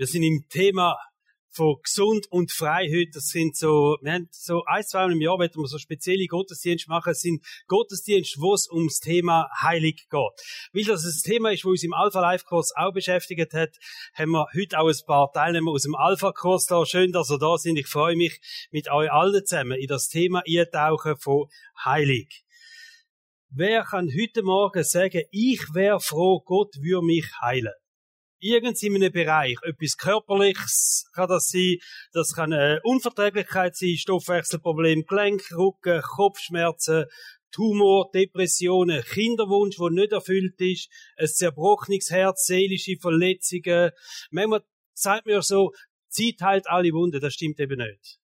Wir sind im Thema von gesund und frei heute. Das sind so, wir haben so ein, zwei Mal im Jahr, wenn wir so spezielle Gottesdienste machen, sind Gottesdienste, wo es ums Thema Heilig geht. Weil das ein Thema ist, wo uns im Alpha Life Kurs auch beschäftigt hat, haben wir heute auch ein paar Teilnehmer aus dem Alpha Kurs da. Schön, dass ihr da sind. Ich freue mich, mit euch allen zusammen in das Thema eintauchen von Heilig. Wer kann heute Morgen sagen, ich wäre froh, Gott würde mich heilen? Irgend in einem Bereich, etwas Körperliches kann das sein, das kann eine Unverträglichkeit sein, Stoffwechselproblem, Gelenk, Rücken, Kopfschmerzen, Tumor, Depressionen, Kinderwunsch, der nicht erfüllt ist, ein zerbrochenes Herz, seelische Verletzungen. Manchmal sagt mir so, Zeit heilt alle Wunden, das stimmt eben nicht.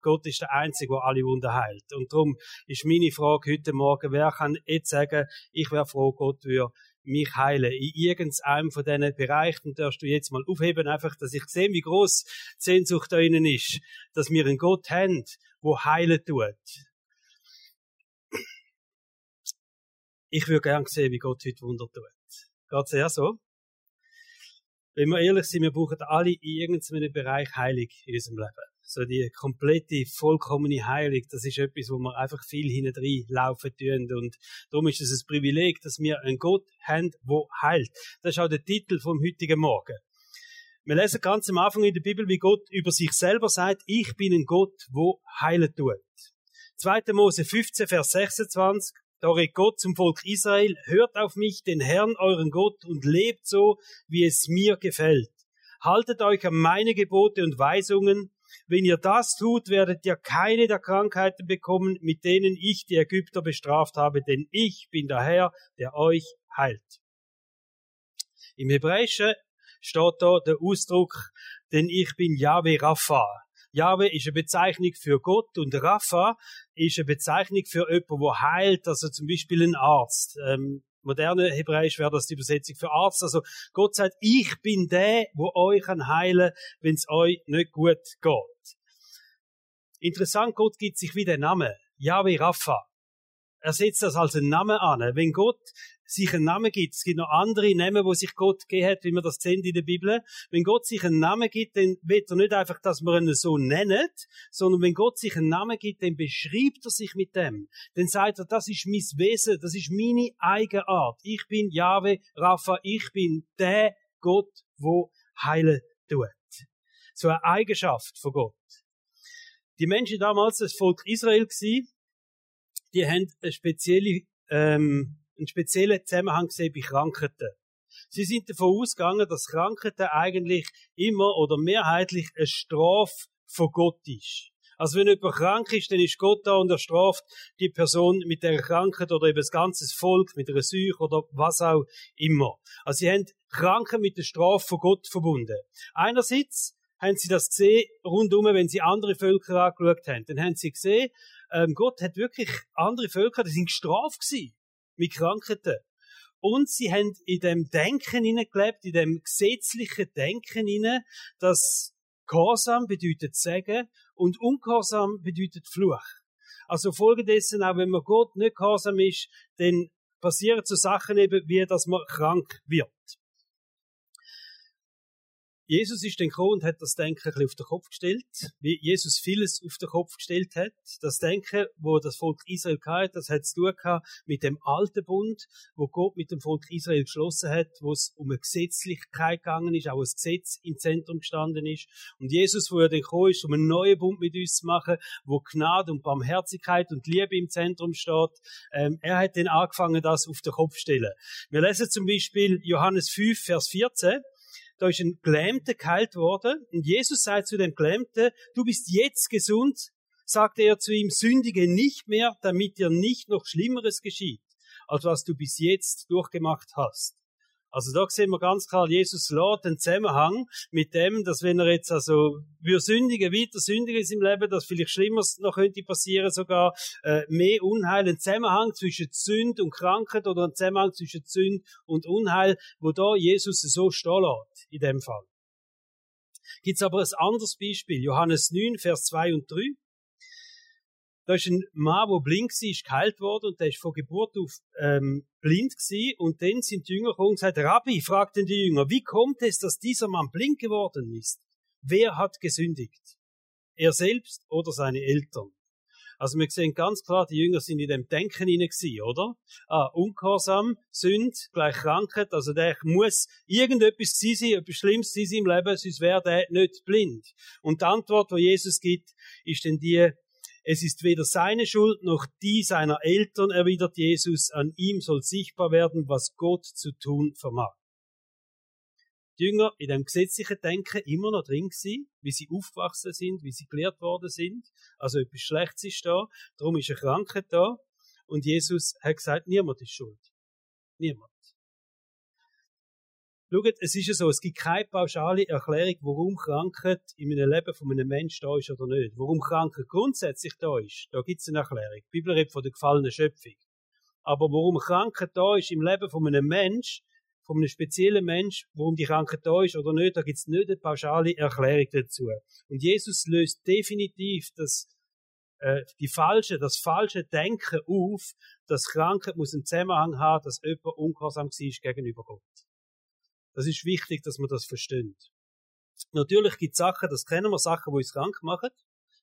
Gott ist der Einzige, der alle Wunden heilt. Und darum ist meine Frage heute Morgen, wer kann jetzt sagen, ich wäre froh, Gott würde mich heilen. In irgendeinem von diesen Bereichen darfst du jetzt mal aufheben, einfach, dass ich sehe, wie groß die Sehnsucht da innen ist, dass wir einen Gott haben, wo heilen tut. Ich würde gern sehen, wie Gott heute Wunder tut. Geht's eher so? Wenn wir ehrlich sind, wir brauchen alle in irgendeinem Bereich Heilig in unserem Leben so die komplette, vollkommene Heilung, das ist etwas, wo wir einfach viel hinein laufen tun. Und darum ist es ein Privileg, dass wir einen Gott haben, der heilt. Das ist auch der Titel vom heutigen Morgen. Wir lesen ganz am Anfang in der Bibel, wie Gott über sich selber sagt, ich bin ein Gott, wo heilen tut. 2. Mose 15, Vers 26. Da redet Gott zum Volk Israel, hört auf mich, den Herrn, euren Gott, und lebt so, wie es mir gefällt. Haltet euch an meine Gebote und Weisungen, wenn ihr das tut, werdet ihr keine der Krankheiten bekommen, mit denen ich die Ägypter bestraft habe, denn ich bin der Herr, der euch heilt. Im Hebräischen steht da der Ausdruck, denn ich bin Yahweh Rapha. Yahweh ist eine Bezeichnung für Gott und Rapha ist eine Bezeichnung für jemanden, der heilt, also zum Beispiel ein Arzt. Ähm, moderne Hebräisch wäre das die Übersetzung für Arzt. Also Gott sagt, ich bin der, wo euch kann heilen, wenn es euch nicht gut geht. Interessant, Gott gibt sich wieder Name. Yahweh Rapha. Er setzt das als einen Namen an. Wenn Gott sich einen Namen gibt, es gibt noch andere Namen, wo sich Gott gegeben hat, wie wir das sehen in der Bibel. Wenn Gott sich einen Namen gibt, dann wird er nicht einfach, dass man ihn so nennt, sondern wenn Gott sich einen Namen gibt, dann beschreibt er sich mit dem. Dann sagt er, das ist mein Wesen, das ist meine eigene Art. Ich bin Jahwe, Rapha, ich bin der Gott, wo heilen tut. So eine Eigenschaft von Gott. Die Menschen damals, das Volk Israel, die haben eine spezielle ähm, einen speziellen Zusammenhang gesehen bei Krankheiten. Sie sind davon ausgegangen, dass Krankheiten eigentlich immer oder mehrheitlich eine Strafe von Gott ist. Also wenn jemand krank ist, dann ist Gott da und er straft die Person mit der Krankheit oder eben das ganze Volk mit einer Seuche oder was auch immer. Also sie haben Kranken mit der Strafe von Gott verbunden. Einerseits haben sie das gesehen rundum, wenn sie andere Völker angeschaut haben. Dann haben sie gesehen, ähm, Gott hat wirklich andere Völker, die sind gestraft gewesen mit Krankheiten. Und sie haben in dem Denken gelebt, in dem gesetzlichen Denken hinein, dass Gehorsam bedeutet Segen und Ungehorsam bedeutet Fluch. Also folgedessen, auch wenn man Gott nicht gehorsam ist, dann passieren so Sachen eben, wie dass man krank wird. Jesus ist dann gekommen und hat das Denken ein bisschen auf den Kopf gestellt, wie Jesus vieles auf den Kopf gestellt hat. Das Denken, wo das Volk Israel hatte, das hat zu tun mit dem alten Bund, wo Gott mit dem Volk Israel geschlossen hat, wo es um eine Gesetzlichkeit gegangen ist, auch ein Gesetz im Zentrum gestanden ist. Und Jesus, wo er dann gekommen ist, um einen neuen Bund mit uns zu machen, wo Gnade und Barmherzigkeit und Liebe im Zentrum steht, ähm, er hat dann angefangen, das auf den Kopf zu stellen. Wir lesen zum Beispiel Johannes 5, Vers 14 da ist ein Gelähmter geheilt worden und Jesus sagt zu dem Gelähmten, du bist jetzt gesund, sagte er zu ihm, sündige nicht mehr, damit dir nicht noch Schlimmeres geschieht, als was du bis jetzt durchgemacht hast. Also da sehen wir ganz klar, Jesus lädt den Zusammenhang mit dem, dass wenn er jetzt also wir sündigen, weiter sündigen ist im Leben, dass vielleicht Schlimmeres noch könnte passieren, sogar äh, mehr Unheil, ein Zusammenhang zwischen Sünd und Krankheit oder ein Zusammenhang zwischen Sünd und Unheil, wo da Jesus so stehen lässt, in dem Fall. Gibt's aber ein anderes Beispiel, Johannes 9, Vers 2 und 3. da ist ein Mann, der blind war, ist geheilt worden und der ist von Geburt auf ähm, blind gewesen. Und dann sind die Jünger gekommen und gesagt, Rabbi, fragten die Jünger, wie kommt es, dass dieser Mann blind geworden ist? Wer hat gesündigt? Er selbst oder seine Eltern? Also wir sehen ganz klar, die Jünger sind in dem Denken hinein oder? Ah, Ungehorsam, Sünd, gleich Krankheit, also der muss irgendetwas sein, etwas Schlimmes sein im Leben, sonst wäre der nicht blind. Und die Antwort, die Jesus gibt, ist dann die, es ist weder seine Schuld noch die seiner Eltern, erwidert Jesus, an ihm soll sichtbar werden, was Gott zu tun vermag. Die Jünger in dem gesetzlichen Denken immer noch drin gewesen, wie sie aufgewachsen sind, wie sie gelehrt worden sind. Also etwas Schlechtes ist da, darum ist eine Krankheit da. Und Jesus hat gesagt, niemand ist schuld. Niemand. Schaut, es ist ja so, es gibt keine pauschale Erklärung, warum Krankheit in einem Leben von einem Menschen da ist oder nicht. Warum Krankheit grundsätzlich da ist, da gibt es eine Erklärung. Die Bibel redet von der gefallenen Schöpfung. Aber warum Krankheit da ist im Leben von einem Menschen, von einem speziellen Mensch, warum die Krankheit da ist oder nicht, da gibt es nicht eine pauschale Erklärung dazu. Und Jesus löst definitiv das, äh, die falsche, das falsche Denken auf, dass Krankheit muss einen Zusammenhang haben, dass jemand ungehorsam war gegenüber Gott. Das ist wichtig, dass man das versteht. Natürlich gibt es Sachen, das kennen wir, Sachen, die uns krank machen.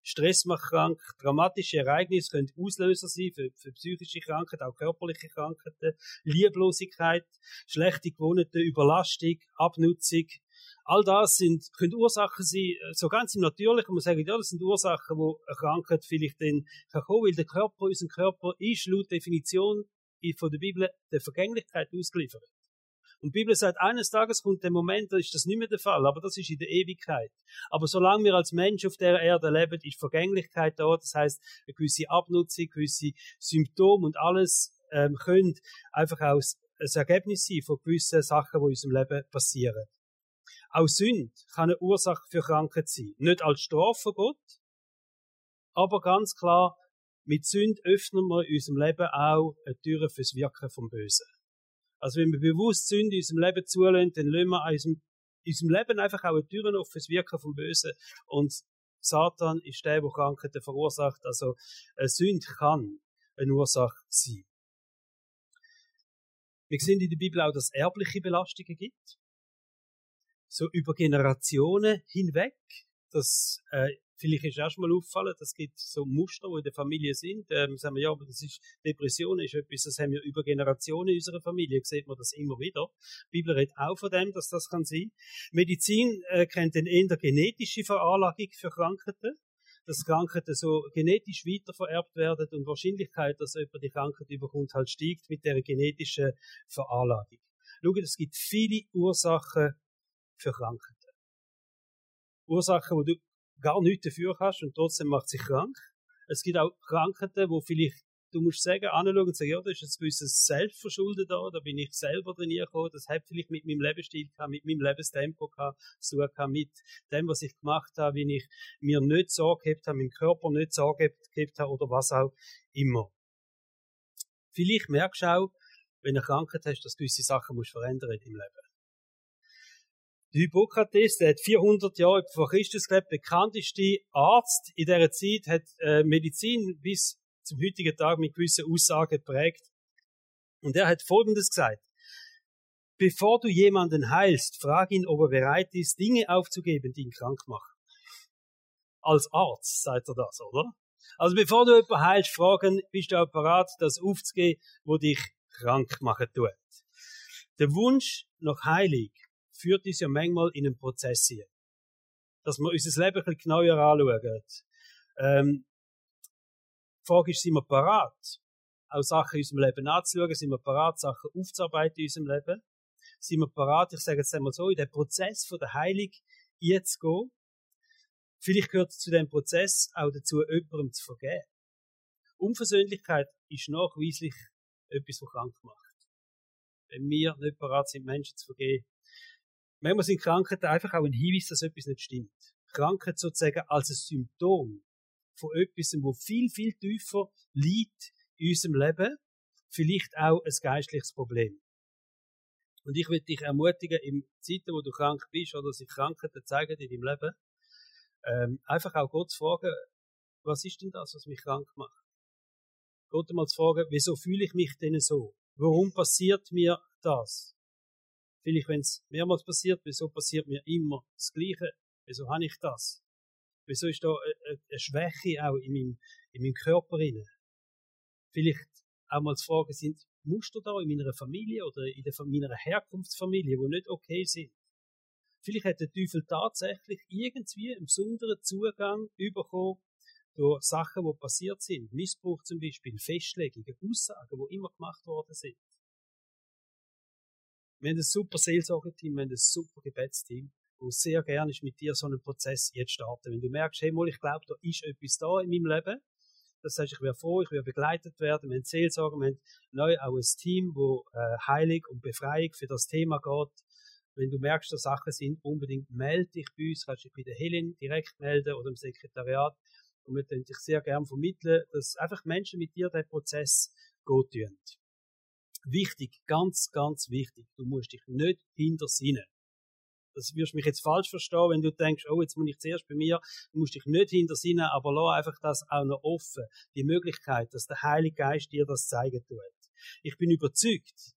Stress macht krank, dramatische Ereignisse können Auslöser sein für, für psychische Krankheiten, auch körperliche Krankheiten, Lieblosigkeit, schlechte Gewohnheiten, Überlastung, Abnutzung. All das sind, können Ursachen sein, äh, so ganz im Natürlichen, man sagt, ja, das sind Ursachen, wo eine Krankheit vielleicht dann kann kommen, weil der Körper, unser Körper ist laut Definition von der Bibel der Vergänglichkeit ausgeliefert. Und die Bibel sagt, eines Tages kommt der Moment, da ist das nicht mehr der Fall, aber das ist in der Ewigkeit. Aber solange wir als Mensch auf der Erde leben, ist Vergänglichkeit da. Das heißt, eine gewisse Abnutzung, gewisse Symptome und alles ähm, können einfach aus ein Ergebnis sein von gewissen Sachen, die in unserem Leben passieren. Auch Sünde kann eine Ursache für Krankheit sein. Nicht als Strafe Gott, aber ganz klar, mit Sünde öffnen wir in unserem Leben auch eine Tür fürs Wirken vom Bösen. Also wenn wir bewusst Sünde in unserem Leben zulassen, dann lassen wir in unserem, Leben einfach auch eine Türen offen fürs Wirken vom Bösen. Und Satan ist der, der Krankheiten verursacht. Also eine Sünde kann eine Ursache sein. Wir sehen in der Bibel auch, dass es erbliche Belastungen gibt. So über Generationen hinweg, dass äh, Vielleicht ist erst mal auffallen, es so Muster, die in der Familie sind. Ähm, sagen wir, ja, aber das ist, Depression ist etwas, das haben wir über Generationen in unserer Familie, sieht man das immer wieder. Die Bibel redet auch von dem, dass das kann sein. Medizin äh, kennt eine eher genetische Veranlagung für Krankheiten dass Krankheiten so genetisch weitervererbt werden und die Wahrscheinlichkeit, dass jemand die Krankheit überkommt, halt steigt mit der genetischen Veranlagung. Schaut, es gibt viele Ursachen für Krankheiten. Ursachen, die gar nichts dafür kannst und trotzdem macht sich krank. Es gibt auch Krankheiten, wo vielleicht du musst sagen, anschauen und sagen, ja, das ist ein gewisses Selbstverschulden da, da bin ich selber trainiert gekommen, das hat vielleicht mit meinem Lebensstil gehabt, mit meinem Lebenstempo gehabt, so gehabt, mit dem, was ich gemacht habe, wie ich mir nicht Sorge gehabt habe, meinem Körper nicht Sorge gehabt habe oder was auch immer. Vielleicht merkst du auch, wenn du Krankheit hast, dass du gewisse Sachen musst verändern in deinem Leben. Der Hippokrates, der hat 400 Jahre vor Christus gelebt, bekannteste Arzt in dieser Zeit, hat äh, Medizin bis zum heutigen Tag mit gewissen Aussagen geprägt. Und er hat Folgendes gesagt. Bevor du jemanden heilst, frag ihn, ob er bereit ist, Dinge aufzugeben, die ihn krank machen. Als Arzt sagt er das, oder? Also bevor du jemanden heilst, fragen, bist du auch bereit, das aufzugeben, wo dich krank machen tut. Der Wunsch nach Heilig führt uns ja manchmal in einen Prozess hier. Dass wir unser Leben ein bisschen genauer anschauen. Ähm, die Frage ist, sind wir parat, auch Sachen in unserem Leben anzuschauen? Sind wir parat, Sachen aufzuarbeiten in unserem Leben? Sind wir parat, ich sage jetzt einmal so, in den Prozess von der Heilung jetzt gehen? Vielleicht gehört zu dem Prozess auch dazu, jemandem zu vergeben. Unversöhnlichkeit ist nachweislich etwas, was krank macht. Wenn wir nicht parat sind, Menschen zu vergeben, Manchmal sind Krankheiten einfach auch ein Hinweis, dass etwas nicht stimmt. Krankheit sozusagen als ein Symptom von etwas, wo viel, viel tiefer liegt in unserem Leben. Vielleicht auch ein geistliches Problem. Und ich will dich ermutigen, in Zeiten, wo du krank bist oder sich Krankheiten zeigen in deinem Leben, ähm, einfach auch Gott zu fragen, was ist denn das, was mich krank macht? Gott mal zu fragen, wieso fühle ich mich denn so? Warum passiert mir das? Vielleicht, wenn es mehrmals passiert, wieso passiert mir immer das Gleiche? Wieso habe ich das? Wieso ist da eine Schwäche auch in meinem, in meinem Körper drin? Vielleicht auch mal zu fragen, sind Muster da in meiner Familie oder in der, meiner Herkunftsfamilie, die nicht okay sind? Vielleicht hat der Teufel tatsächlich irgendwie einen besonderen Zugang bekommen durch Sachen, die passiert sind. Missbrauch zum Beispiel, Festlegungen, Aussagen, die immer gemacht worden sind. Wir haben ein super Seelsorgeteam, wir haben ein super Gebetsteam, wo sehr gerne ist mit dir so einen Prozess jetzt starten. Wenn du merkst, hey, mal, ich glaube, da ist etwas da in meinem Leben, das heißt, ich wäre froh, ich wäre begleitet werden, wir haben Seelsorger, wir haben neu auch ein Team, wo äh, Heilig und Befreiung für das Thema geht. Wenn du merkst, dass Sachen sind, unbedingt melde dich bei uns, kannst dich bei der Helen direkt melden oder im Sekretariat. Und wir können dich sehr gerne vermitteln, dass einfach Menschen mit dir den Prozess gut tun. Wichtig, ganz, ganz wichtig, du musst dich nicht hintersinnen. Das wirst du mich jetzt falsch verstehen, wenn du denkst, oh, jetzt muss ich zuerst bei mir, du musst dich nicht hintersinnen, aber lass einfach das auch noch offen. Die Möglichkeit, dass der Heilige Geist dir das zeigen tut. Ich bin überzeugt,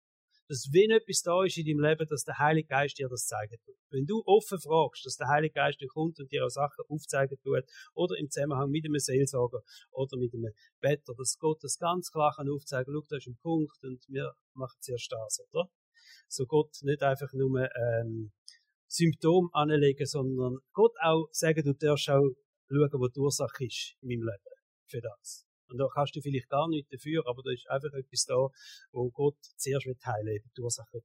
dass wenn etwas da ist in deinem Leben, dass der Heilige Geist dir das zeigen tut. Wenn du offen fragst, dass der Heilige Geist dir kommt und dir auch Sachen aufzeigen tut, oder im Zusammenhang mit einem Seelsorger oder mit einem Better, dass Gott das ganz klar kann aufzeigen, schau, da ist ein Punkt und wir machen zuerst das, oder? So Gott nicht einfach nur ähm, Symptom anlegen, sondern Gott auch sagen, du darfst auch schauen, wo die Ursache ist in meinem Leben für das. Und da kannst du vielleicht gar nicht dafür, aber da ist einfach etwas da, wo Gott zuerst will heilen, die Ursache will.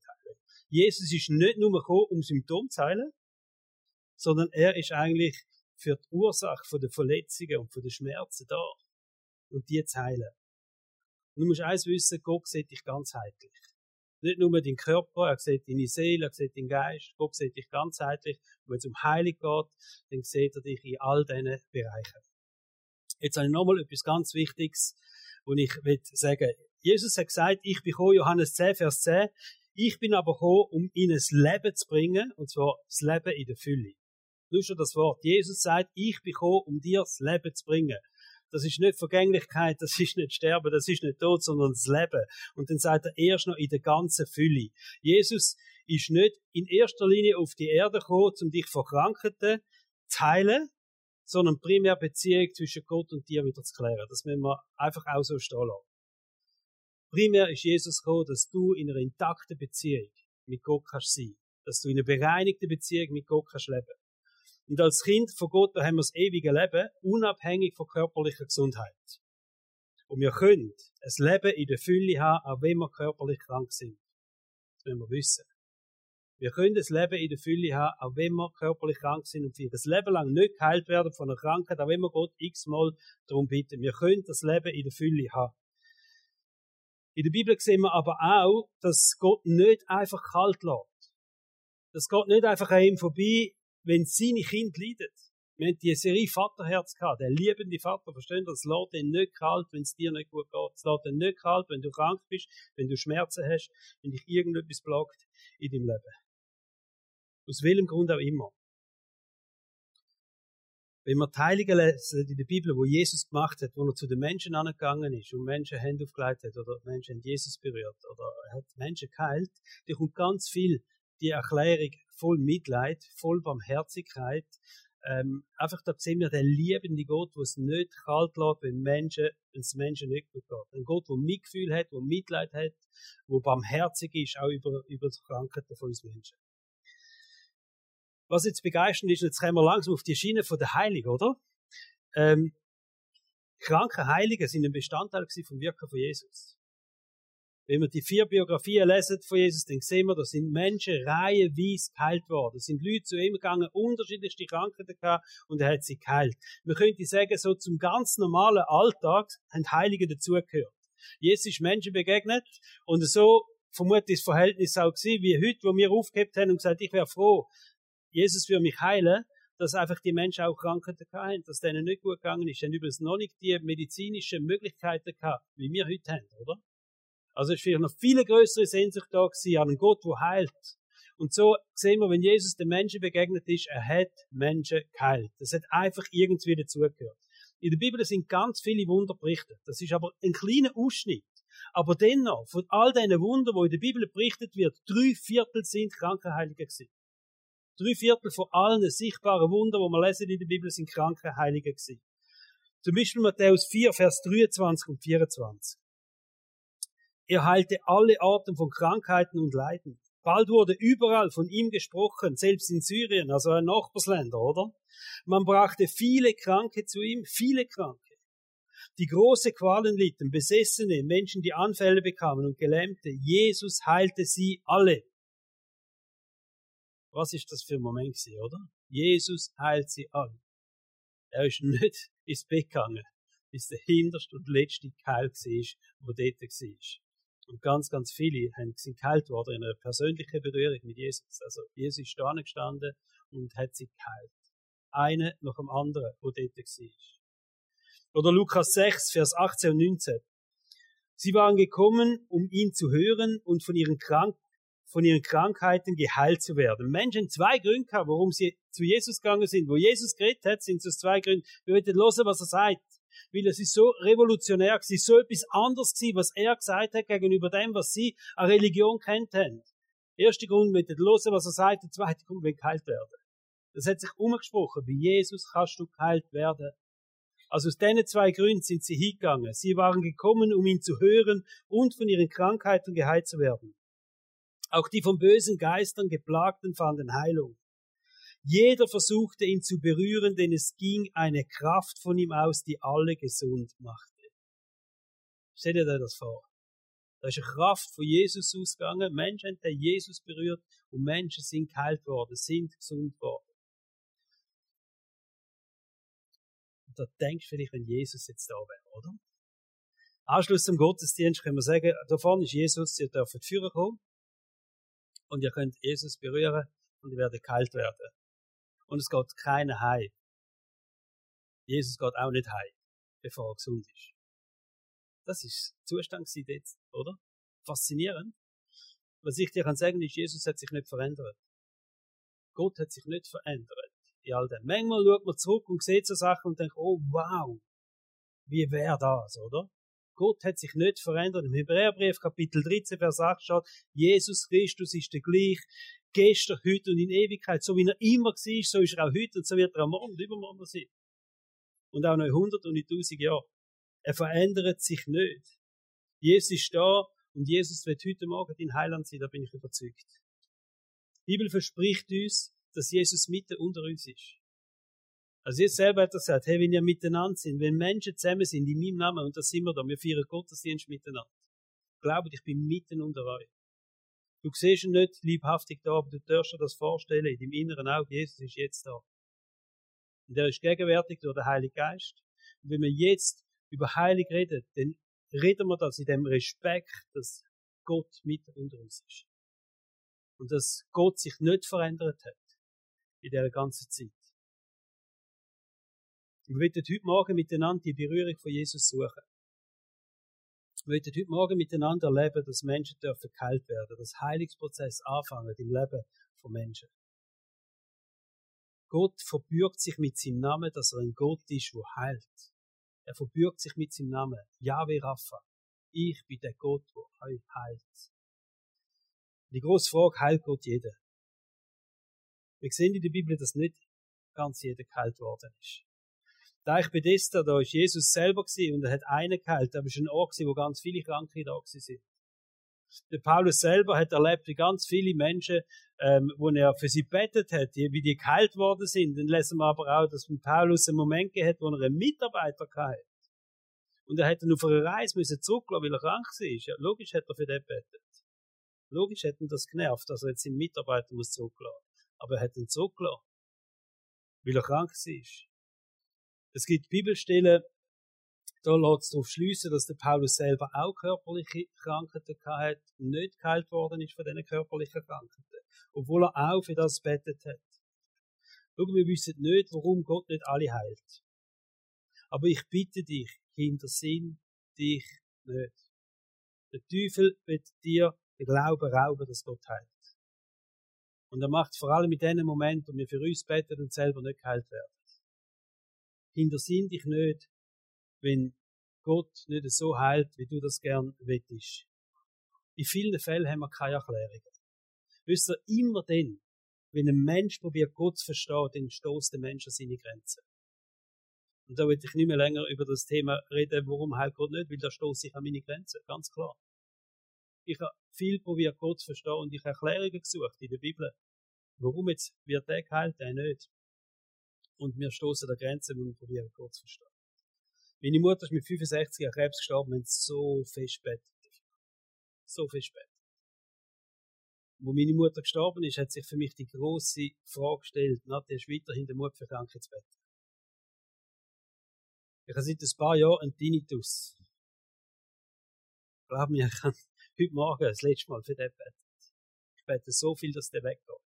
Jesus ist nicht nur gekommen, um Symptome zu heilen, sondern er ist eigentlich für die Ursache von der Verletzungen und von den Schmerzen da. Und die zu heilen. Und du musst eins wissen, Gott sieht dich ganzheitlich. Nicht nur deinen Körper, er sieht deine Seele, er sieht deinen Geist. Gott sieht dich ganzheitlich. Und wenn es um Heilig geht, dann sieht er dich in all diesen Bereichen. Jetzt habe ich nochmal etwas ganz Wichtiges, und ich will sagen. Jesus hat gesagt, ich bin gekommen, Johannes 10, Vers 10, ich bin aber gekommen, um ihnen das Leben zu bringen, und zwar das Leben in der Fülle. Nur schon das Wort. Jesus sagt, ich bin gekommen, um dir das Leben zu bringen. Das ist nicht Vergänglichkeit, das ist nicht Sterben, das ist nicht Tod, sondern das Leben. Und dann sagt er erst noch in der ganzen Fülle. Jesus ist nicht in erster Linie auf die Erde gekommen, um dich vor Krankheiten zu heilen, sondern primär Beziehung zwischen Gott und dir wieder zu klären. Das müssen wir einfach auch so stehen lassen. Primär ist Jesus gekommen, dass du in einer intakten Beziehung mit Gott kannst sein. Dass du in einer bereinigten Beziehung mit Gott kannst leben. Und als Kind von Gott, haben wir das ewige Leben, unabhängig von körperlicher Gesundheit. Und wir können ein Leben in der Fülle haben, auch wenn wir körperlich krank sind. Das müssen wir wissen. Wir können das Leben in der Fülle haben, auch wenn wir körperlich krank sind und für das Leben lang nicht geheilt werden von einer Krankheit, auch wenn wir Gott x-mal darum bitten. Wir können das Leben in der Fülle haben. In der Bibel sehen wir aber auch, dass Gott nicht einfach kalt lässt. Dass Gott nicht einfach an ihm vorbei wenn seine Kinder leiden. Wir haben die Serie Vaterherz gehabt, der liebende Vater, verstehen das lässt den nicht kalt, wenn es dir nicht gut geht. Es lässt den nicht kalt, wenn du krank bist, wenn du Schmerzen hast, wenn dich irgendetwas plagt in deinem Leben. Aus welchem Grund auch immer. Wenn wir Heiligen lesen in der Bibel, wo Jesus gemacht hat, wo er zu den Menschen angegangen ist und Menschen Hände aufgelegt hat oder Menschen Jesus berührt oder er hat Menschen geheilt, da kommt ganz viel die Erklärung voll Mitleid, voll Barmherzigkeit. Ähm, einfach da sehen wir den liebenden Gott, der es nicht kalt lässt, wenn Menschen, wenn es Menschen nicht gut geht. Ein Gott, der Mitgefühl hat, der Mitleid hat, der barmherzig ist, auch über, über die Krankheiten von uns Menschen. Was jetzt begeisternd ist, jetzt kommen wir langsam auf die Schiene von der Heiligen, oder? Ähm, kranke Heilige sind ein Bestandteil vom Wirken von Jesus. Wenn wir die vier Biografien lesen von Jesus, dann sehen wir, da sind Menschen reihenweise geheilt worden. Da sind Leute zu ihm gegangen, unterschiedlichste Krankheiten gehabt, und er hat sie geheilt. Man könnte sagen, so zum ganz normalen Alltag haben Heilige dazugehört. Jesus ist Menschen begegnet, und so vermutlich das Verhältnis auch gewesen, wie heute, wo wir aufgehebt haben und gesagt, ich wäre froh, Jesus würde mich heilen, dass einfach die Menschen auch Krankheiten hatten, dass denen nicht gut gegangen ist. Die haben übrigens noch nicht die medizinischen Möglichkeiten gehabt, wie wir heute haben, oder? Also ist vielleicht noch viele größere Sehnsucht da gewesen an einen Gott, der heilt. Und so sehen wir, wenn Jesus den Menschen begegnet ist, er hat Menschen geheilt. Das hat einfach irgendwie dazugehört. In der Bibel sind ganz viele Wunder berichtet. Das ist aber ein kleiner Ausschnitt. Aber dennoch, von all diesen Wundern, die in der Bibel berichtet wird, drei Viertel sind Krankenheilige gewesen. Drei Viertel von allen sichtbaren Wundern, die wir lesen in der Bibel, sind Krankenheilige gewesen. Zum Beispiel Matthäus 4, Vers 23 und 24. Er heilte alle Arten von Krankheiten und Leiden. Bald wurde überall von ihm gesprochen, selbst in Syrien, also ein Nachbarsländer, oder? Man brachte viele Kranke zu ihm, viele Kranke. Die große Qualen litten, Besessene, Menschen, die Anfälle bekamen und Gelähmte. Jesus heilte sie alle. Was ist das für ein Moment gewesen, oder? Jesus heilt sie alle. Er ist nicht ins Bett gegangen, bis der hinterste und letzte geheilt war, wo dort war. Und ganz, ganz viele sind geheilt worden in einer persönlichen Berührung mit Jesus. Also Jesus ist da gestanden und hat sie geheilt. Eine nach dem anderen, wo dort war. Oder Lukas 6, Vers 18 und 19. Sie waren gekommen, um ihn zu hören und von ihren, Krank von ihren Krankheiten geheilt zu werden. Menschen zwei Gründe haben, warum sie zu Jesus gegangen sind. Wo Jesus geredet hat, sind es zwei Gründe. Wir wollen hören, was er sagt weil es ist so revolutionär gewesen, so etwas anderes gewesen, was er gesagt hat gegenüber dem, was sie an Religion kennt haben. Erster Grund, mit dem hören, was er sagt, der zweite Grund, wenn geheilt werden. Das hat sich umgesprochen. Bei Jesus kannst du geheilt werden. Also aus diesen zwei Gründen sind sie hingegangen. Sie waren gekommen, um ihn zu hören und von ihren Krankheiten geheilt zu werden. Auch die von bösen Geistern geplagten fanden Heilung. Jeder versuchte ihn zu berühren, denn es ging eine Kraft von ihm aus, die alle gesund machte. Stellt ihr euch das vor? Da ist eine Kraft von Jesus ausgegangen. Menschen haben Jesus berührt und Menschen sind geheilt worden, sind gesund worden. Und da denkst du vielleicht, wenn Jesus jetzt da wäre, oder? Anschluss zum Gottesdienst können wir sagen, da vorne ist Jesus, ihr dürft führen kommen und ihr könnt Jesus berühren und ihr werdet geheilt werden und es geht keiner heim. Jesus geht auch nicht heim, bevor er gesund ist. Das ist der Zustand jetzt, oder? Faszinierend. Was ich dir kann sagen ist, Jesus hat sich nicht verändert. Gott hat sich nicht verändert. In all dem. Manchmal schaut man zurück und sieht so Sachen und denkt, oh wow, wie wäre das, oder? Gott hat sich nicht verändert. Im Hebräerbrief Kapitel 13, Vers 8 steht, Jesus Christus ist der gleich gestern, heute und in Ewigkeit. So wie er immer war, so ist er auch heute und so wird er am Morgen und übermorgen sein. Und auch noch in 100 und in 1000 Jahren. Er verändert sich nicht. Jesus ist da und Jesus wird heute Morgen in Heiland sein, da bin ich überzeugt. Die Bibel verspricht uns, dass Jesus mitten unter uns ist. Also jetzt selber hat er gesagt, hey, wenn ihr miteinander sind, wenn Menschen zusammen sind in meinem Namen, und da sind wir da, wir feiern Gottesdienst miteinander. Glaubt, ich bin mitten unter euch. Du siehst ihn nicht liebhaftig da, aber du darfst dir das vorstellen, in deinem inneren Auge, Jesus ist jetzt da. Und er ist gegenwärtig durch den Heiligen Geist. Und wenn wir jetzt über Heilig reden, dann reden wir das in dem Respekt, dass Gott mit unter uns ist. Und dass Gott sich nicht verändert hat in dieser ganzen Zeit. Wir werden heute Morgen miteinander die Berührung von Jesus suchen. Wir möchten heute Morgen miteinander erleben, dass Menschen dürfen geheilt werden, dass Heilungsprozess anfangen im Leben von Menschen. Gott verbürgt sich mit seinem Namen, dass er ein Gott ist, der heilt. Er verbürgt sich mit seinem Namen. Yahweh Rapha. Ich bin der Gott, der euch heilt. Die große Frage, heilt Gott jeden? Wir sehen in der Bibel, dass nicht ganz jeder geheilt worden ist. Da ich Bethesda, da ist Jesus selber gewesen und er hat einen geheilt. Da war ein Ort wo ganz viele Kranke da sind. Der Paulus selber hat erlebt, wie ganz viele Menschen, ähm, wo er für sie betet hat, wie die geheilt worden sind. Dann lesen wir aber auch, dass Paulus einen Moment gehabt wo er einen Mitarbeiter hatte. Und er hätte auf einer Reise müssen zurücklassen, weil er krank war. Ja, logisch hat er für den betet. Logisch hätte ihn das genervt, dass er jetzt seinen Mitarbeiter muss zurücklassen. Aber er hat ihn zurückgelassen. Weil er krank war. Es gibt Bibelstellen, da lässt es darauf schliessen, dass der Paulus selber auch körperliche Krankheiten hat und nicht geheilt worden ist von diesen körperlichen Krankheiten. Obwohl er auch für das betet hat. Schau, wir wissen nicht, warum Gott nicht alle heilt. Aber ich bitte dich, Sinn dich nicht. Der Teufel wird dir den Glauben rauben, dass Gott heilt. Und er macht vor allem in diesen Momenten, wo wir für uns beten und selber nicht geheilt werden. Hintersinn dich nicht, wenn Gott nicht so heilt, wie du das gern wettest. In vielen Fällen haben wir keine Erklärungen. Wisst ihr, immer dann, wenn ein Mensch probiert, Gott zu verstehen, dann stoßt der Mensch an seine Grenzen. Und da will ich nicht mehr länger über das Thema reden, warum heilt Gott nicht, weil da stoße ich an meine Grenzen, ganz klar. Ich habe viel probiert, Gott zu verstehen und ich habe Erklärungen gesucht in der Bibel. Warum jetzt wird der geheilt, der nicht? Und wir stoßen an Grenzen und probieren, Gott zu verstehen. Meine Mutter ist mit 65 an Krebs gestorben und so fest bettet. So fest bettet. Wo meine Mutter gestorben ist, hat sich für mich die große Frage gestellt, na, der ist weiterhin der Mut für Krankheitsbett. Ich habe seit ein paar Jahren einen Tinnitus. Glaub mir, ich habe heute Morgen das letzte Mal für den betet. Ich bete so viel, dass der weggeht.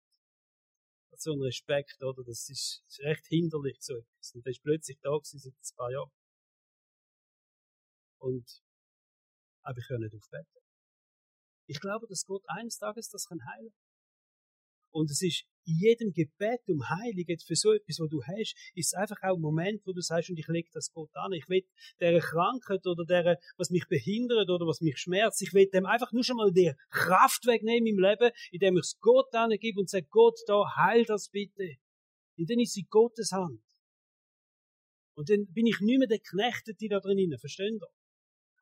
So ein Respekt, oder? Das ist, das ist recht hinderlich, so etwas. Und der ist plötzlich da gewesen, seit ein paar Jahren. Und, aber ich höre nicht auf beten. Ich glaube, dass Gott eines Tages das kann heilen. Und es ist in jedem Gebet um Heilung, für so etwas, was du hast, ist es einfach auch ein Moment, wo du sagst, und ich lege das Gott an. Ich will der Krankheit oder der, was mich behindert oder was mich schmerzt, ich will dem einfach nur schon mal die Kraft wegnehmen im Leben, indem ich es Gott angebe und sage, Gott, da, heil das bitte. Und dann ist sie Gottes Hand. Und dann bin ich nicht mehr der Knechtete da drinnen, versteht ihr?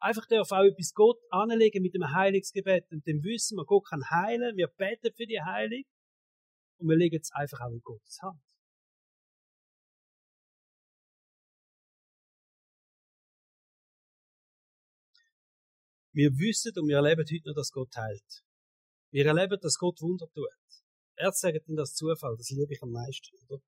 Einfach darf auch etwas Gott anlegen mit dem Heilungsgebet und dem wissen wir, Gott kann heilen, wir beten für die Heilung und wir legen es einfach auch in Gottes Hand. Wir wissen und wir erleben heute noch, dass Gott heilt. Wir erleben, dass Gott Wunder tut. Ärzte sagen dann das Zufall, das liebe ich am meisten, oder?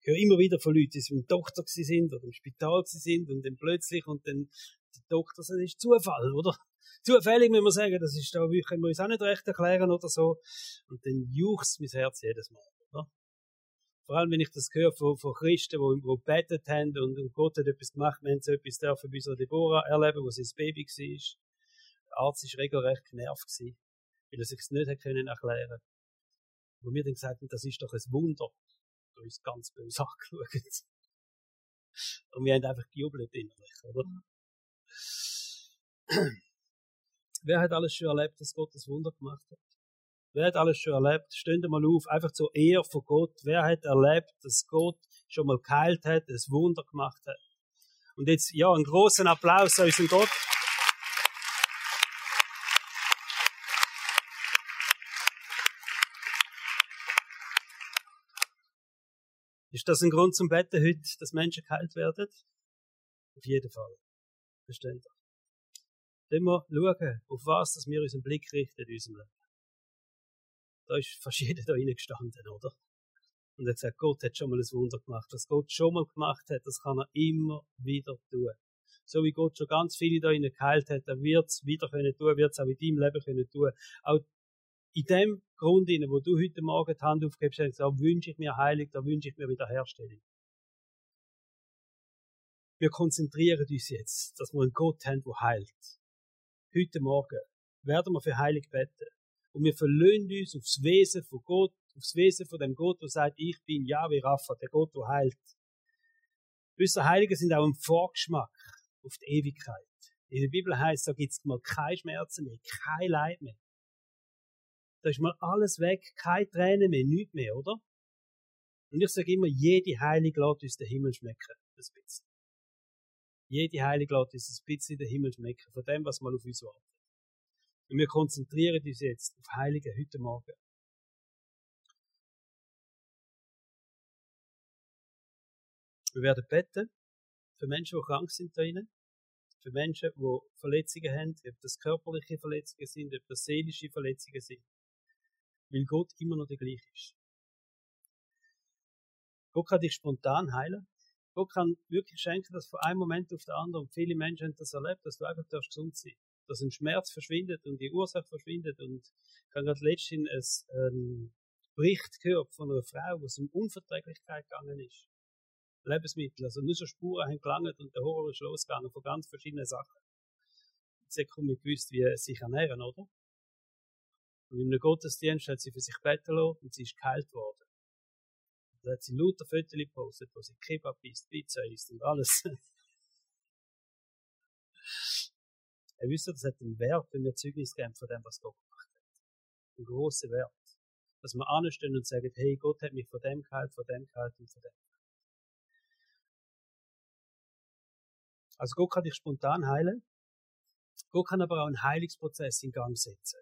Ich höre immer wieder von Leuten, die im Doktor sind oder im Spital sind und dann plötzlich und dann die Doktor, das ist Zufall, oder? Zufällig müssen wir sagen, das ist da, können wir uns auch nicht recht erklären oder so. Und dann juchzt mein Herz jedes Mal, oder? Vor allem, wenn ich das höre von, von Christen, die, die betet haben und, und Gott hat etwas gemacht, wir haben so etwas dürfen bei unserer Deborah erleben, wo sie ein Baby war. Der Arzt war regelrecht genervt gewesen, weil er sich es nicht erklären konnte. Wo wir dann gesagt haben, das ist doch ein Wunder. Da ist ganz böse angeschaut. Und wir haben einfach gejubelt innerlich, oder? Wer hat alles schon erlebt, dass Gott das Wunder gemacht hat? Wer hat alles schon erlebt? Stehen mal auf, einfach zur Ehre von Gott. Wer hat erlebt, dass Gott schon mal geheilt hat, das Wunder gemacht hat? Und jetzt, ja, einen großen Applaus an unseren Gott. Ist das ein Grund zum Betten heute, dass Menschen geheilt werden? Auf jeden Fall. Versteht Wenn wir schauen, auf was dass wir unseren Blick richten in unserem Leben. Da ist jeder da gestanden, oder? Und er hat gesagt, Gott hat schon mal ein Wunder gemacht. Was Gott schon mal gemacht hat, das kann er immer wieder tun. So wie Gott schon ganz viele da innen geheilt hat, er wird es wieder können tun, wird es auch in deinem Leben können tun. Auch in dem Grund, wo du heute Morgen die Hand aufgibst, da wünsche ich mir Heilung, da wünsche ich mir Wiederherstellung. Wir konzentrieren uns jetzt, dass wir einen Gott haben, der heilt heute Morgen werden wir für Heilig beten. Und wir verlöhnen uns aufs Wesen von Gott, aufs Wesen von dem Gott, der sagt, ich bin Yahweh Rapha, der Gott, der heilt. Unsere Heiligen sind auch ein Vorgeschmack auf die Ewigkeit. In der Bibel heißt, da gibt's mal keine Schmerzen mehr, kein Leid mehr. Da ist mal alles weg, keine Tränen mehr, nichts mehr, oder? Und ich sage immer, jede Heilige lässt uns den Himmel schmecken, das bisschen. Jede Heilige lässt uns ein bisschen den Himmel schmecken, von dem, was mal auf uns wartet. Und wir konzentrieren uns jetzt auf Heilige heute Morgen. Wir werden beten für Menschen, die krank sind drinnen, für Menschen, die Verletzungen haben, ob das körperliche Verletzungen sind, ob das seelische Verletzungen sind. Weil Gott immer noch der gleiche ist. Gott kann dich spontan heilen. Gott kann wirklich schenken, dass von einem Moment auf den anderen, viele Menschen haben das erlebt, dass du einfach gesund sein dass ein Schmerz verschwindet und die Ursache verschwindet. Und ich habe gerade letztens einen ähm, Bericht gehört von einer Frau, wo es um Unverträglichkeit gegangen ist. Lebensmittel, also nur so Spuren haben gelangt und der Horror ist losgegangen von ganz verschiedenen Sachen. Sie hat nicht gewusst, wie sie sich ernähren, oder? Und in einem Gottesdienst hat sie für sich beten und sie ist geheilt worden. Da hat sie lauter Fotos gepostet, wo sie Kebab isst, Pizza isst und alles. Ihr wisst, das hat einen Wert, wenn wir Zeugnis geben von dem, was Gott gemacht hat. Einen grossen Wert. Dass wir anstehen und sagen, hey, Gott hat mich von dem geheilt, von dem geheilt und von dem Also Gott kann dich spontan heilen. Gott kann aber auch einen Heilungsprozess in Gang setzen.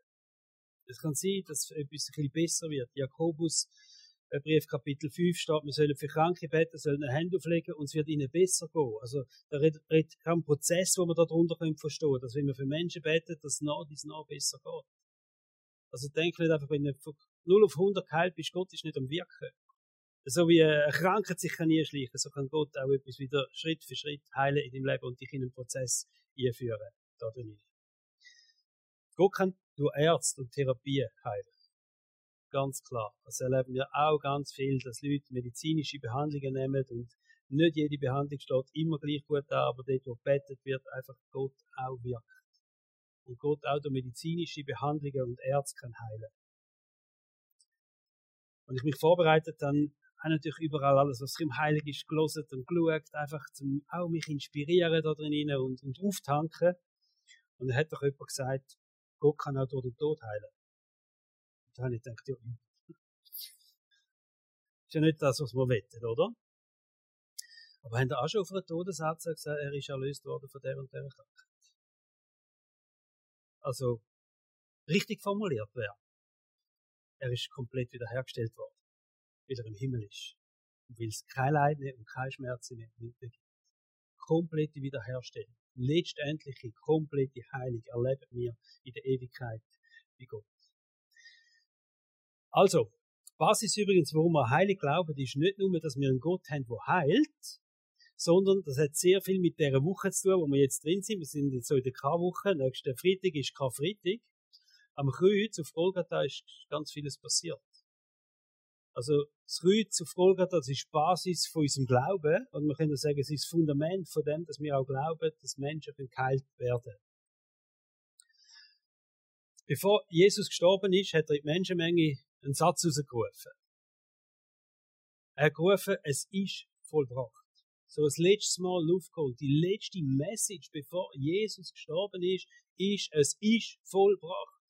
Es kann sein, dass etwas ein bisschen besser wird. Jakobus Brief Kapitel 5 steht, wir sollen für Kranke beten, sollen eine Hand auflegen und es wird ihnen besser gehen. Also da redet, kein Prozess, wo man darunter können verstehen dass wenn wir für Menschen beten, dass nach dies nach besser geht. Also denke nicht einfach, wenn du von 0 auf 100 geheilt bist, Gott ist nicht am Wirken. So wie eine Krankheit sich kann nie schleichen, so kann Gott auch etwas wieder Schritt für Schritt heilen in deinem Leben und dich in einen Prozess einführen. Da drin. Gott kann durch Ärzte und Therapie heilen. Ganz klar. Das erleben wir auch ganz viel, dass Leute medizinische Behandlungen nehmen und nicht jede Behandlung steht immer gleich gut da, aber dort, wo betet wird, einfach Gott auch wirkt. Und Gott auch durch medizinische Behandlungen und Ärzte kann heilen. Und ich mich vorbereitet, dann habe natürlich überall alles, was im Heilig ist, gelesen und geschaut, einfach zum auch mich inspirieren da drin und, und auftanken. Und dann hat doch jemand gesagt, Gott kann auch durch den Tod heilen. Da habe ich gedacht, ja, ist ja nicht das, was wir wetten, oder? Aber haben auch schon auf einer Todesarzt gesagt, er ist erlöst worden von der und der Krankheit? Also, richtig formuliert wäre, er ist komplett wiederhergestellt worden wieder im Himmel ist. Und weil es kein Leid mehr und keine Schmerzen mehr gibt. Komplette Wiederherstellung. Letztendliche, komplette Heilung erleben wir in der Ewigkeit wie Gott. Also, Basis übrigens, warum wir heilig glauben, ist nicht nur, dass wir einen Gott haben, der heilt, sondern das hat sehr viel mit der Woche zu tun, wo wir jetzt drin sind. Wir sind jetzt so in der K-Woche. Nächsten Freitag ist Karfreitag. Am Kreuz auf Golgatha ist ganz vieles passiert. Also das Kreuz auf Golgatha, das ist die Basis von unserem Glauben. Und wir können sagen, es ist das Fundament von dem, dass wir auch glauben, dass Menschen geheilt werden. Bevor Jesus gestorben ist, hat er die Menschenmenge einen Satz rausgerufen. Er hat gerufen, es ist vollbracht. So das letzte Mal Luft geholt. Die letzte Message, bevor Jesus gestorben ist, ist, es ist vollbracht.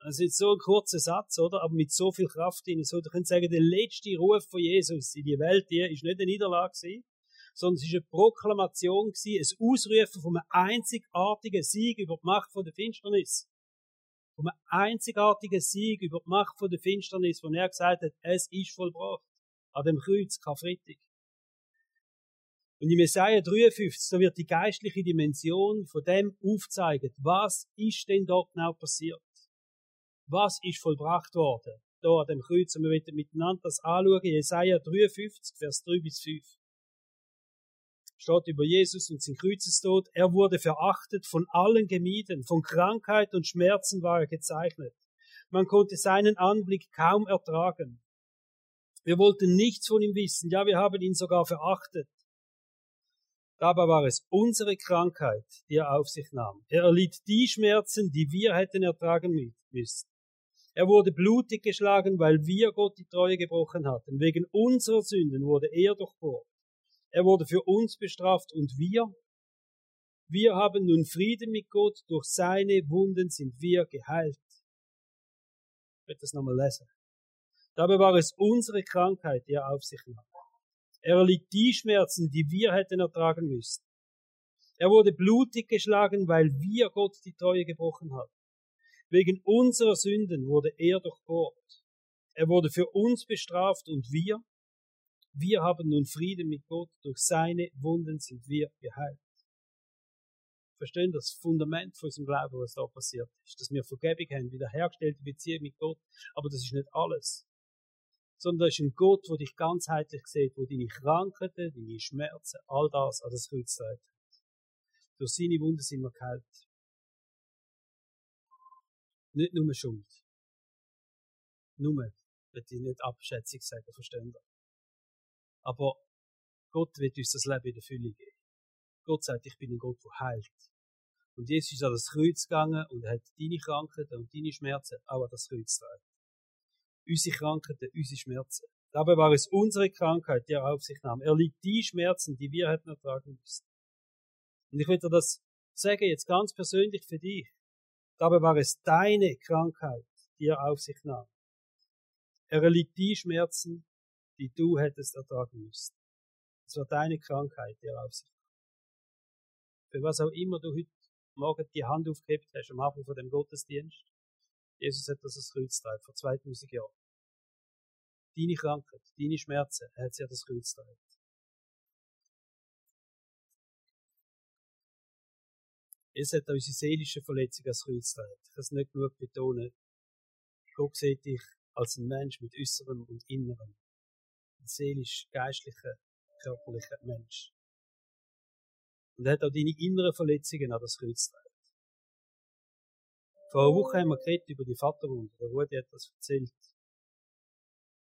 Das ist so ein kurzer Satz, oder? Aber mit so viel Kraft in so, du sagen, der letzte Ruf von Jesus in die Welt, die ist nicht eine Niederlage gewesen, sondern es ist eine Proklamation gewesen, ein Ausrufen von einem einzigartigen Sieg über die Macht von der Finsternis. Von einem einzigartigen Sieg über die Macht von der Finsternis, wo er gesagt hat, es ist vollbracht. An dem Kreuz, Karfreitag. Und in Jesaja 53, so wird die geistliche Dimension von dem aufzeigen, was ist denn dort genau passiert was ist vollbracht worden. Da an dem Kreuz. Und wir werden miteinander das anschauen. Jesaja 53, Vers 3 bis 5. Steht über Jesus und sein Kreuzestod. Er wurde verachtet, von allen gemieden, von Krankheit und Schmerzen war er gezeichnet. Man konnte seinen Anblick kaum ertragen. Wir wollten nichts von ihm wissen. Ja, wir haben ihn sogar verachtet. Dabei war es unsere Krankheit, die er auf sich nahm. Er erlitt die Schmerzen, die wir hätten ertragen müssen. Er wurde blutig geschlagen, weil wir Gott die Treue gebrochen hatten. Wegen unserer Sünden wurde er durchbohrt. Er wurde für uns bestraft und wir, wir haben nun Frieden mit Gott. Durch seine Wunden sind wir geheilt. Ich werde das nochmal lesen. Dabei war es unsere Krankheit, die er auf sich nahm. Er erlitt die Schmerzen, die wir hätten ertragen müssen. Er wurde blutig geschlagen, weil wir Gott die Treue gebrochen hatten. Wegen unserer Sünden wurde er durchbohrt. Er wurde für uns bestraft und wir, wir haben nun Frieden mit Gott. Durch seine Wunden sind wir geheilt. Verstehen das Fundament von unserem Glauben, was da passiert ist. Dass wir Vergebung haben, wiederhergestellte Beziehung mit Gott. Aber das ist nicht alles. Sondern das ist ein Gott, der dich ganzheitlich sieht, wo deine Krankheiten, deine Schmerzen, all das an das Kreuz trägt. Durch seine Wunden sind wir geheilt. Nicht nur Schuld. Nur, wird ich nicht abschätzig sagen, verstehen Sie? Aber Gott wird uns das Leben in der Fülle geben. Gott sagt, ich bin ein Gott, der heilt. Und Jesus ist an das Kreuz gegangen und hat deine Krankheiten und deine Schmerzen auch an das Kreuz getragen. Unsere Krankheiten, unsere Schmerzen. Dabei war es unsere Krankheit, die er auf sich nahm. Er litt die Schmerzen, die wir hätten ertragen müssen. Und ich will dir das sagen, jetzt ganz persönlich für dich. Dabei war es deine Krankheit, die er auf sich nahm. Er erlitt die Schmerzen, die du hättest ertragen müssen. Es war deine Krankheit, die er auf sich nahm. Für was auch immer du heute Morgen die Hand aufgehebt hast am Anfang von dem Gottesdienst. Jesus hat das als Kreuz getragen, vor 2000 Jahren. Deine Krankheit, deine Schmerzen, er hat sie an das Kreuz getragen. Es hat unsere seelische Verletzung als Kreuz getragen. Ich kann es nicht genug betonen. Gott sieht dich als ein Mensch mit äußerem und innerem. Seelisch, geistlicher, körperlicher Mensch. Und er hat auch deine inneren Verletzungen an das Kreuz getragen. Vor einer Woche haben wir geredet über die Vaterwunde. Der Rudi hat das erzählt.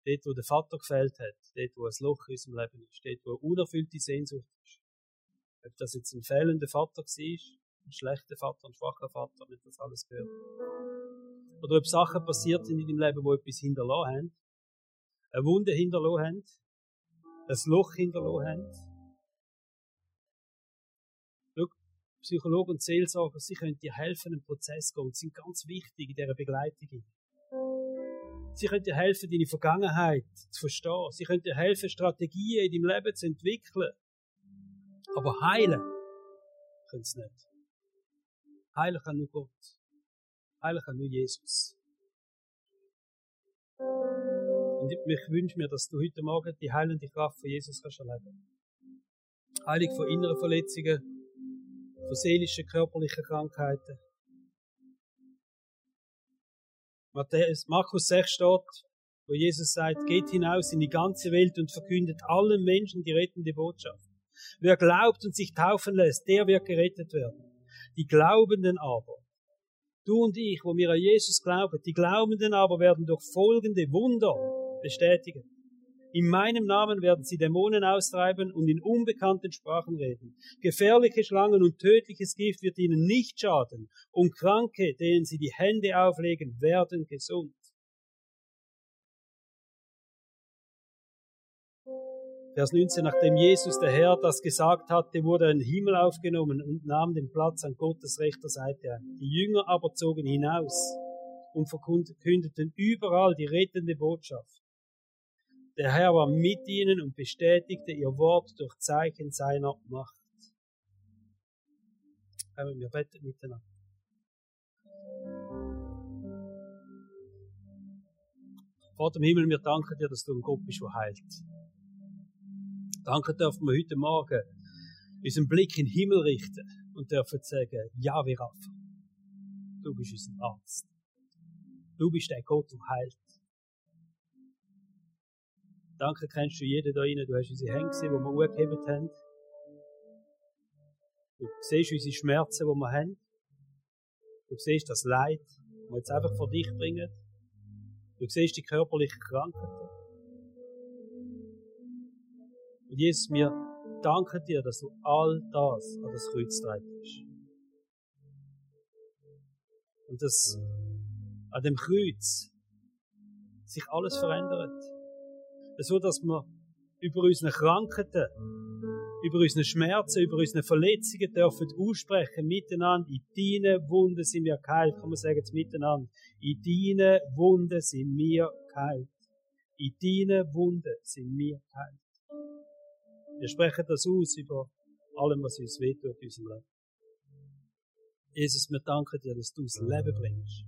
Dort, wo der Vater gefehlt hat, dort, wo ein Loch in unserem Leben ist, dort, wo eine unerfüllte Sehnsucht ist. Ob das jetzt ein fehlender Vater war, ein schlechter Vater, ein schwacher Vater, nicht das alles gehört. Oder ob Sachen passiert sind in deinem Leben, wo etwas hinterlassen haben, eine Wunde hinterlassen haben, ein Loch hinterlassen haben. Schau, Psychologen und Seelsorger, sie können dir helfen, einen Prozess zu gehen, sie sind ganz wichtig in dieser Begleitung. Sie können dir helfen, deine Vergangenheit zu verstehen. Sie können dir helfen, Strategien in deinem Leben zu entwickeln. Aber heilen können sie nicht. Heilig kann nur Gott. Heilig kann nur Jesus. Und ich wünsche mir, dass du heute Morgen die heilende Kraft von Jesus kannst erleben. Heilig von inneren Verletzungen, von seelischen, körperlichen Krankheiten. Markus 6 steht, wo Jesus sagt, geht hinaus in die ganze Welt und verkündet allen Menschen die rettende Botschaft. Wer glaubt und sich taufen lässt, der wird gerettet werden. Die Glaubenden aber, du und ich, wo wir an Jesus glauben, die Glaubenden aber werden durch folgende Wunder bestätigen. In meinem Namen werden sie Dämonen austreiben und in unbekannten Sprachen reden. Gefährliche Schlangen und tödliches Gift wird ihnen nicht schaden, und Kranke, denen sie die Hände auflegen, werden gesund. Vers 19, nachdem Jesus, der Herr, das gesagt hatte, wurde er in den Himmel aufgenommen und nahm den Platz an Gottes rechter Seite ein. Die Jünger aber zogen hinaus und verkündeten überall die rettende Botschaft. Der Herr war mit ihnen und bestätigte ihr Wort durch Zeichen seiner Macht. Wir beten miteinander. Vater im Himmel, wir danken dir, dass du ein Gott bist, der heilt. Danke dürfen wir heute Morgen unseren Blick in den Himmel richten und dürfen sagen, ja, wir Rafa, du bist unser Arzt. Du bist der Gott, der heilt. Danke kennst du jeden da rein. Du hast unsere Hände gesehen, die wir hochgehebt haben. Du siehst unsere Schmerzen, die wir haben. Du siehst das Leid, das wir jetzt einfach vor dich bringen. Du siehst die körperlichen Krankheiten. Und Jesus, wir danken dir, dass du all das an das Kreuz treibst. Und dass an dem Kreuz sich alles verändert. So, dass wir über unsere Krankheiten, über unsere Schmerzen, über unsere Verletzungen dürfen aussprechen miteinander. In deinen Wunden sind wir geheilt. Kann man sagen jetzt miteinander. In deinen Wunden sind wir geheilt. In deinen Wunden sind wir geheilt. Wir sprechen das aus über allem, was uns wehtut in unserem Leben. Jesus, wir danken dir, dass du das Leben bringst.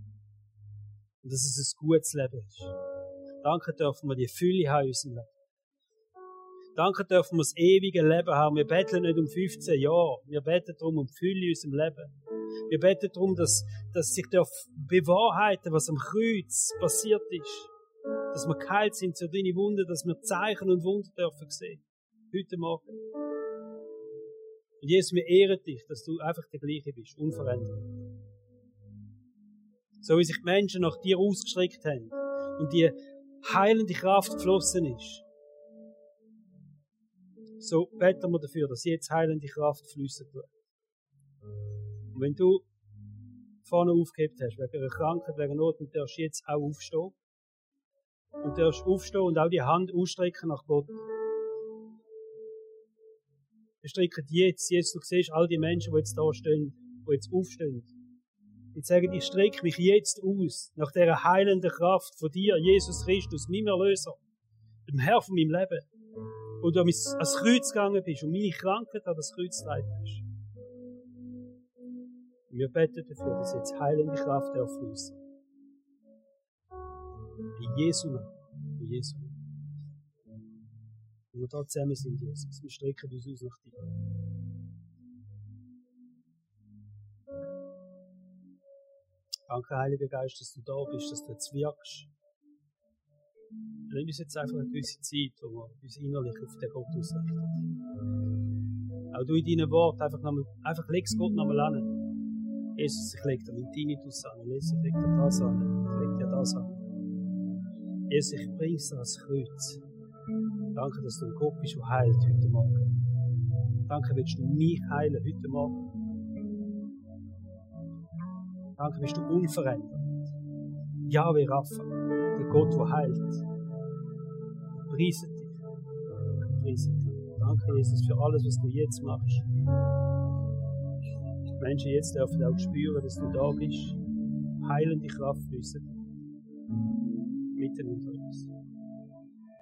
Und dass es ein gutes Leben ist. Danke dürfen wir die Fülle haben in unserem Leben. Danke dürfen wir das ewige Leben haben. Wir betteln nicht um 15 Jahre. Wir beten darum um Fülle in unserem Leben. Wir beten darum, dass, dass sich bewahrheiten, was am Kreuz passiert ist. Dass wir geheilt sind zu deinen Wunden, dass wir Zeichen und Wunder dürfen sehen heute Morgen. Und Jesus, wir ehren dich, dass du einfach der gleiche bist, unverändert. So wie sich die Menschen nach dir ausgestreckt haben und die heilende Kraft geflossen ist, so beten wir dafür, dass jetzt heilende Kraft fließen wird. Und wenn du vorne aufgehebt hast, wegen einer Krankheit, wegen Not, dann darfst du jetzt auch aufstehen. Und darfst aufstehen und auch die Hand ausstrecken nach Gott. Wir strecken jetzt, jetzt, du siehst all die Menschen, die jetzt da stehen, die jetzt aufstehen. Und sagen, ich strecke mich jetzt aus nach der heilenden Kraft von dir, Jesus Christus, meinem Erlöser, dem Herr von meinem Leben. Und du ans Kreuz gegangen bist und meine Krankheit an das Kreuz getragen hast. Wir beten dafür, dass jetzt heilende Kraft erfließt. In Jesu Namen. In Jesu Namen. Und wir da zusammen sind, Jesus. Wir strecken uns aus nach dir. Danke, Heiliger Geist, dass du da bist, dass du jetzt wirkst. Nimm uns jetzt einfach eine gewisse Zeit, wo wir uns innerlich auf den Gott ausrichten. Auch du in deinen Worten einfach, nochmal, einfach legst Gott nochmal an. Jesus, ich leg dir mein Tinnitus an. Jesus, ich leg dir das an. Ich leg dir das an. Jesus, ich bring's dir ans Kreuz. Danke, dass du ein Gott bist, der heilt heute Morgen. Danke, willst du mich heilen heute Morgen. Danke, bist du unverändert. Yahweh Rapha, der Gott, der heilt. Preise dich. Preise dich. Danke, Jesus, für alles, was du jetzt machst. Die Menschen jetzt dürfen auch spüren, dass du da bist. Heilende Kraft unter uns.